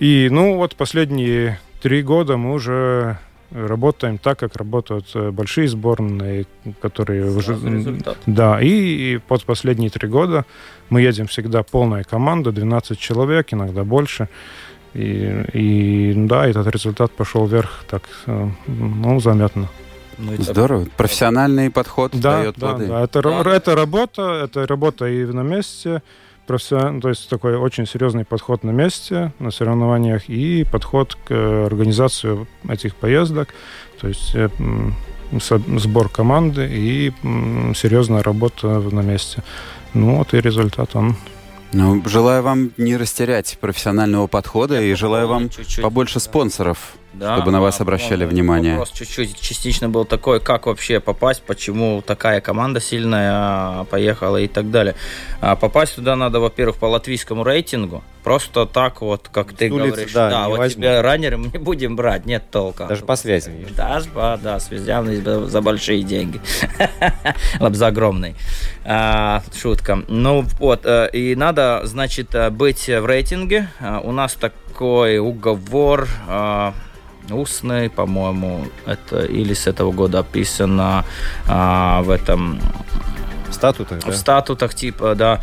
И, ну, вот последние три года мы уже работаем так, как работают э, большие сборные, которые уже... Сразу результат. Да, и, и под последние три года мы едем всегда полная команда, 12 человек, иногда больше. И, и да, этот результат пошел вверх так, э, ну, заметно. Ну, Здорово. Профессиональный подход Да, дает да, плоды. да. Это, Да. это работа, это работа и на месте, профессион- то есть такой очень серьезный подход на месте, на соревнованиях, и подход к организации этих поездок, то есть э, сбор команды и серьезная работа на месте. Ну вот и результат он. Ну, желаю вам не растерять профессионального подхода и желаю вам Чуть-чуть, побольше да. спонсоров, Да, чтобы на вас обращали внимание. Вопрос чуть-чуть частично был такой, как вообще попасть, почему такая команда сильная а, поехала и так далее. А попасть туда надо, во-первых, по латвийскому рейтингу. Просто так вот, как ты С улицы, говоришь, да, да, вот возьмут. тебя раннеры мы не будем брать, нет толка. Даже по связям. Даже по, да, связям за большие деньги. За огромные. А, Шутка. Ну вот, э, и надо, значит, э, быть в рейтинге. А, У нас такой уговор а, устный, по-моему, это или с этого года описано а, в этом В статутах, да? в статутах типа, да,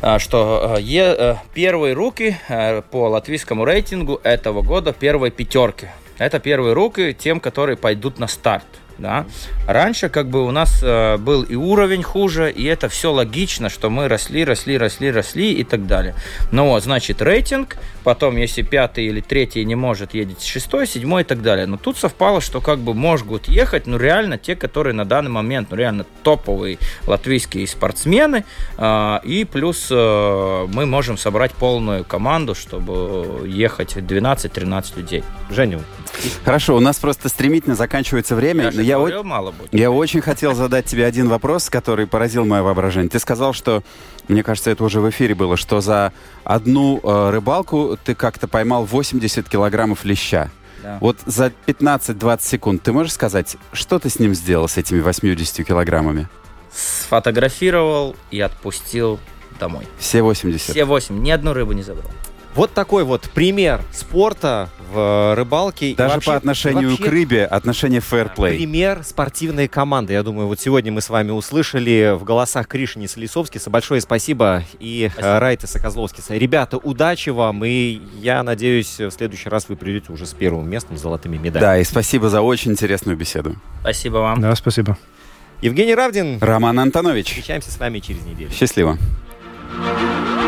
а, что э, е- э, первые руки э, по латвийскому рейтингу этого года первой пятерки. Это первые руки тем, которые пойдут на старт. Да? Раньше как бы у нас э, был и уровень хуже, и это все логично, что мы росли, росли, росли, росли и так далее. Вот, значит, рейтинг, потом, если пятый или третий не может, едет шестой, седьмой и так далее. Но тут совпало, что как бы могут ехать, ну реально те, которые на данный момент, ну реально топовые латвийские спортсмены, э, и плюс э, мы можем собрать полную команду, чтобы ехать 12-13 людей. Женю, Хорошо, у нас просто стремительно заканчивается время. Я же я, говорил, о- мало будет. я очень хотел задать тебе один вопрос, который поразил мое воображение. Ты сказал, что, мне кажется, это уже в эфире было, что за одну э, рыбалку ты как-то поймал 80 килограммов леща. Да. Вот за 15-20 секунд ты можешь сказать, что ты с ним сделал, с этими 80 килограммами? Сфотографировал и отпустил домой. Все 80. Все восемь, ни одну рыбу не забрал. Вот такой вот пример спорта в рыбалке. И Даже вообще- по отношению вообще к рыбе отношение фэрплей. Пример спортивной команды. Я думаю, вот сегодня мы с вами услышали в голосах Кришинис Лисовскиса. Большое спасибо. И Спасибо. э, Райта Сокозловскиса. Ребята, удачи вам. И я надеюсь, в следующий раз вы придете уже с первым местом, с золотыми медалями. Да, и спасибо за очень интересную беседу. Спасибо вам. Да, спасибо. Евгений Равдин. Роман Антонович, Встречаемся с вами через неделю. счастливо. Thank